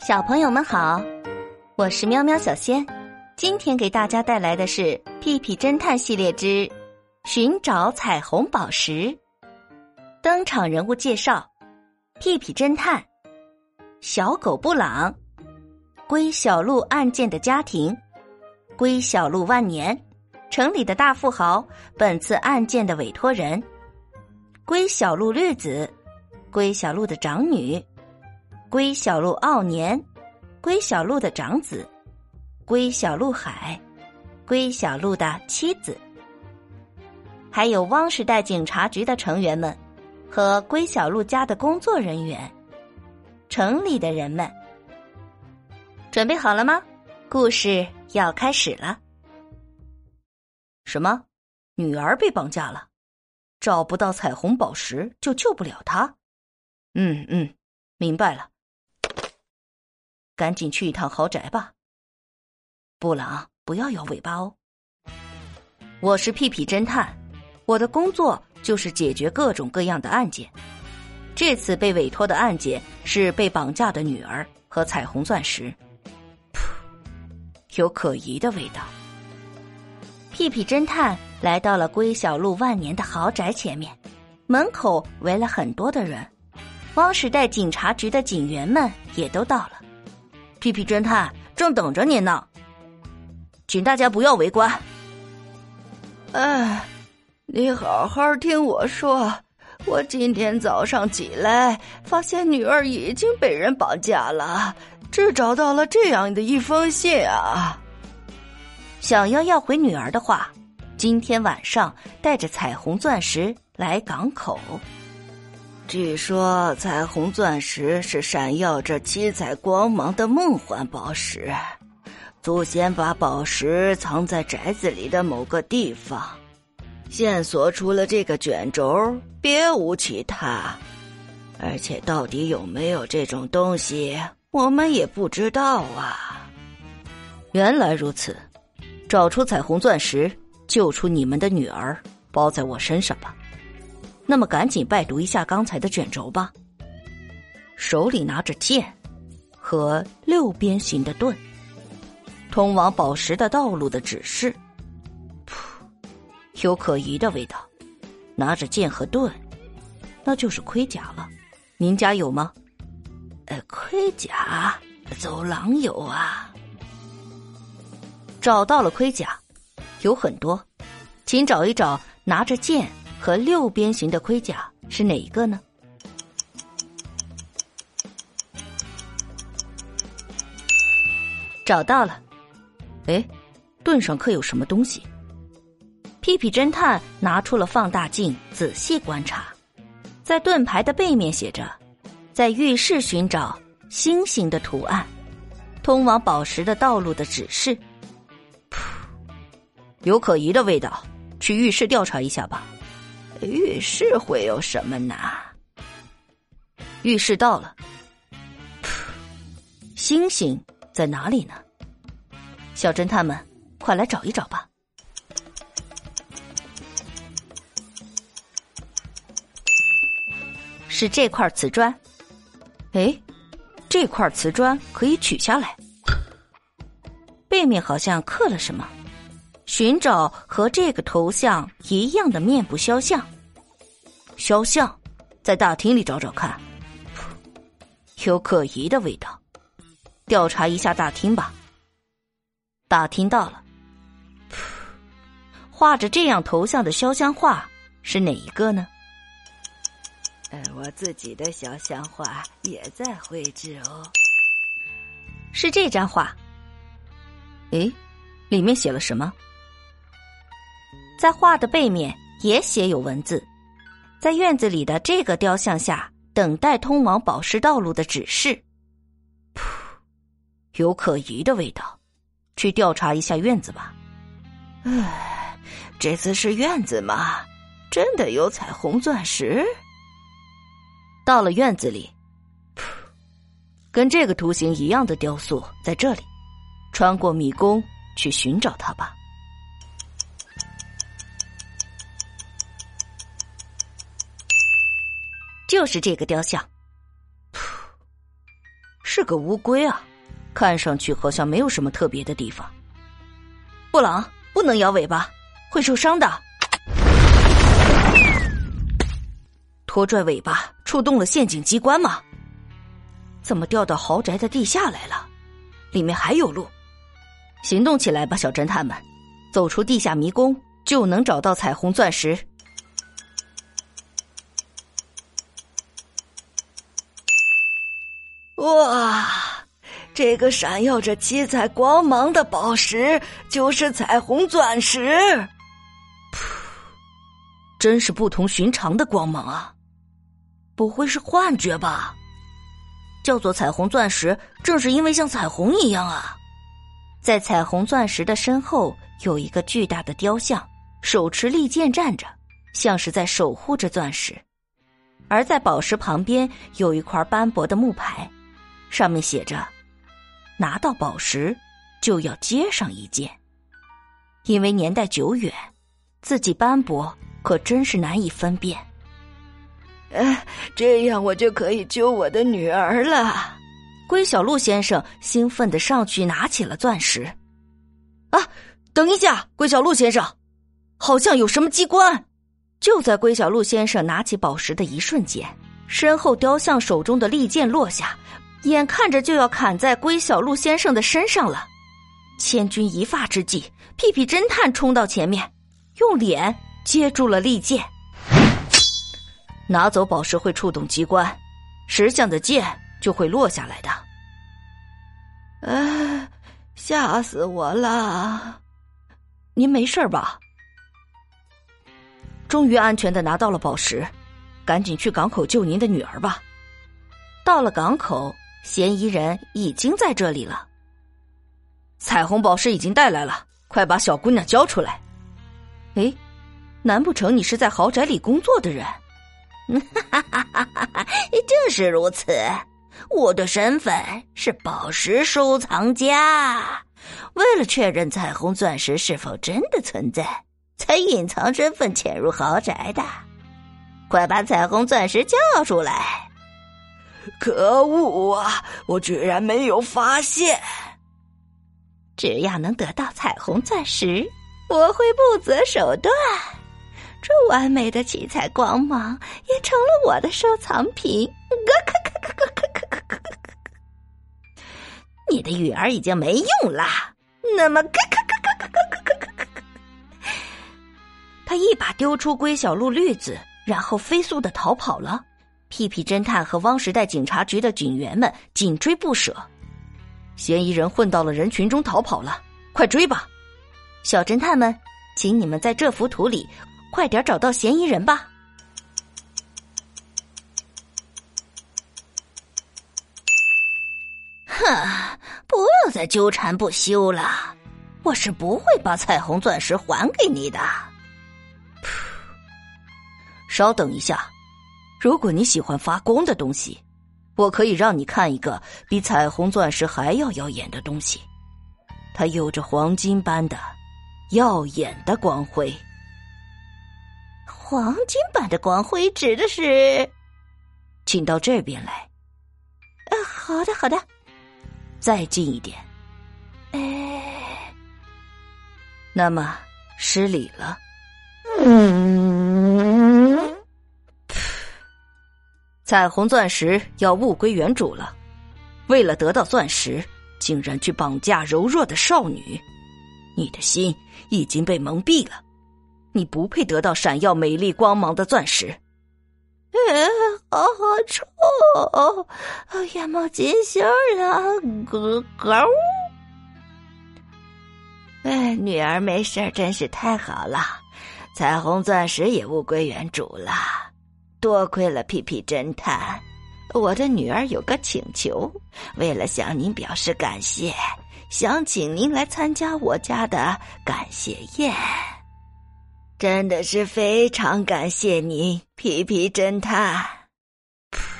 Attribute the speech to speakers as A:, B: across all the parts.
A: 小朋友们好，我是喵喵小仙，今天给大家带来的是《屁屁侦探系列之寻找彩虹宝石》。登场人物介绍：屁屁侦探、小狗布朗、龟小路案件的家庭、龟小路万年、城里的大富豪、本次案件的委托人、龟小路绿子、龟小路的长女。龟小路奥年，龟小路的长子，龟小路海，龟小路的妻子，还有汪时代警察局的成员们和龟小路家的工作人员，城里的人们，准备好了吗？故事要开始了。
B: 什么？女儿被绑架了？找不到彩虹宝石就救不了她？嗯嗯，明白了。赶紧去一趟豪宅吧，布朗，不要摇尾巴哦。我是屁屁侦探，我的工作就是解决各种各样的案件。这次被委托的案件是被绑架的女儿和彩虹钻石。噗，有可疑的味道。
A: 屁屁侦探来到了龟小路万年的豪宅前面，门口围了很多的人，汪时代警察局的警员们也都到了。
B: 屁屁侦探正等着您呢，请大家不要围观。
C: 哎，你好好听我说，我今天早上起来发现女儿已经被人绑架了，只找到了这样的一封信啊。
A: 想要要回女儿的话，今天晚上带着彩虹钻石来港口。
C: 据说彩虹钻石是闪耀着七彩光芒的梦幻宝石，祖先把宝石藏在宅子里的某个地方。线索除了这个卷轴，别无其他。而且到底有没有这种东西，我们也不知道啊。
B: 原来如此，找出彩虹钻石，救出你们的女儿，包在我身上吧。那么，赶紧拜读一下刚才的卷轴吧。手里拿着剑和六边形的盾，通往宝石的道路的指示。噗，有可疑的味道。拿着剑和盾，那就是盔甲了。您家有吗？
C: 呃，盔甲，走廊有啊。
B: 找到了盔甲，有很多，请找一找拿着剑。和六边形的盔甲是哪一个呢？找到了，哎，盾上刻有什么东西？屁屁侦探拿出了放大镜，仔细观察，在盾牌的背面写着：“在浴室寻找星星的图案，通往宝石的道路的指示。”噗，有可疑的味道，去浴室调查一下吧。
C: 浴室会有什么呢？
B: 浴室到了。星星在哪里呢？小侦探们，快来找一找吧。是这块瓷砖。哎，这块瓷砖可以取下来。背面好像刻了什么。寻找和这个头像一样的面部肖像。肖像，在大厅里找找看。有可疑的味道，调查一下大厅吧。大厅到了。画着这样头像的肖像画是哪一个呢？
C: 呃，我自己的肖像画也在绘制哦。
A: 是这张画。
B: 诶，里面写了什么？
A: 在画的背面也写有文字，在院子里的这个雕像下等待通往宝石道路的指示。
B: 噗，有可疑的味道，去调查一下院子吧。
C: 唉，这次是院子吗？真的有彩虹钻石？
B: 到了院子里，噗，跟这个图形一样的雕塑在这里，穿过迷宫去寻找它吧。
A: 就是这个雕像，
B: 是个乌龟啊，看上去好像没有什么特别的地方。布朗，不能摇尾巴，会受伤的。拖拽尾巴触动了陷阱机关吗？怎么掉到豪宅的地下来了？里面还有路，行动起来吧，小侦探们！走出地下迷宫，就能找到彩虹钻石。
C: 哇，这个闪耀着七彩光芒的宝石就是彩虹钻石！
B: 噗，真是不同寻常的光芒啊！不会是幻觉吧？叫做彩虹钻石，正是因为像彩虹一样啊！在彩虹钻石的身后有一个巨大的雕像，手持利剑站着，像是在守护着钻石。而在宝石旁边有一块斑驳的木牌，上面写着：“拿到宝石就要接上一剑。”因为年代久远，字迹斑驳，可真是难以分辨。
C: 哎，这样我就可以救我的女儿了。
B: 龟小鹿先生兴奋的上去拿起了钻石。啊，等一下，龟小鹿先生，好像有什么机关。就在龟小鹿先生拿起宝石的一瞬间，身后雕像手中的利剑落下，眼看着就要砍在龟小鹿先生的身上了。千钧一发之际，屁屁侦探冲到前面，用脸接住了利剑。拿走宝石会触动机关，石像的剑就会落下来的。
C: 啊，吓死我了！
B: 您没事吧？终于安全的拿到了宝石，赶紧去港口救您的女儿吧。到了港口，嫌疑人已经在这里了。彩虹宝石已经带来了，快把小姑娘交出来！哎，难不成你是在豪宅里工作的人？
C: 哈哈哈哈哈！正是如此，我的身份是宝石收藏家。为了确认彩虹钻石是否真的存在，才隐藏身份潜入豪宅的。快把彩虹钻石交出来！可恶啊！我居然没有发现。只要能得到彩虹钻石，我会不择手段。这完美的七彩光芒也成了我的收藏品。你的玉儿已经没用了，那么，
B: 他一把丢出龟小鹿绿子，然后飞速的逃跑了。屁屁侦探和汪时代警察局的警员们紧追不舍，嫌疑人混到了人群中逃跑了，快追吧！小侦探们，请你们在这幅图里。快点找到嫌疑人吧！
C: 哼，不要再纠缠不休了，我是不会把彩虹钻石还给你的。
B: 稍等一下，如果你喜欢发光的东西，我可以让你看一个比彩虹钻石还要耀眼的东西，它有着黄金般的耀眼的光辉。
C: 黄金般的光辉指的是，
B: 请到这边来。
C: 呃，好的，好的，
B: 再近一点。
C: 哎，
B: 那么失礼了。嗯，彩虹钻石要物归原主了。为了得到钻石，竟然去绑架柔弱的少女，你的心已经被蒙蔽了。你不配得到闪耀美丽光芒的钻石，
C: 哎，好好臭！眼冒金星了，咯咯！哎，女儿没事真是太好了。彩虹钻石也物归原主了，多亏了皮皮侦探。我的女儿有个请求，为了向您表示感谢，想请您来参加我家的感谢宴。真的是非常感谢您，皮皮侦探。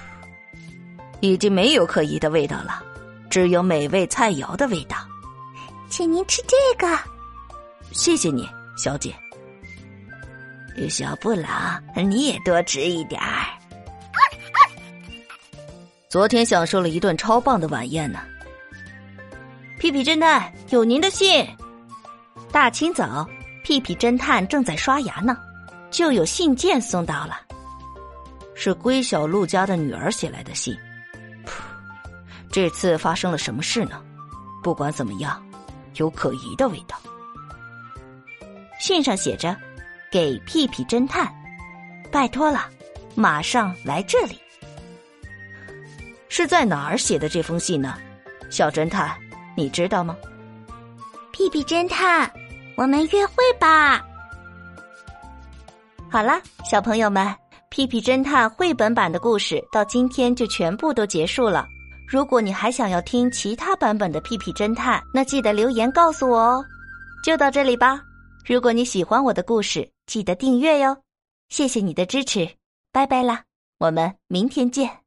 B: 已经没有可疑的味道了，只有美味菜肴的味道。
A: 请您吃这个，
B: 谢谢你，小姐。
C: 小布朗，你也多吃一点儿。
B: 昨天享受了一顿超棒的晚宴呢。
A: 屁屁侦探有您的信。
B: 大清早，屁屁侦探正在刷牙呢，就有信件送到了，是龟小鹿家的女儿写来的信。噗，这次发生了什么事呢？不管怎么样，有可疑的味道。信上写着：“给屁屁侦探，拜托了，马上来这里。”是在哪儿写的这封信呢？小侦探，你知道吗？
A: 屁屁侦探，我们约会吧。
B: 好啦，小朋友们，屁屁侦探绘本版的故事到今天就全部都结束了。如果你还想要听其他版本的屁屁侦探，那记得留言告诉我哦。就到这里吧。如果你喜欢我的故事，记得订阅哟。谢谢你的支持，拜拜啦，我们明天见。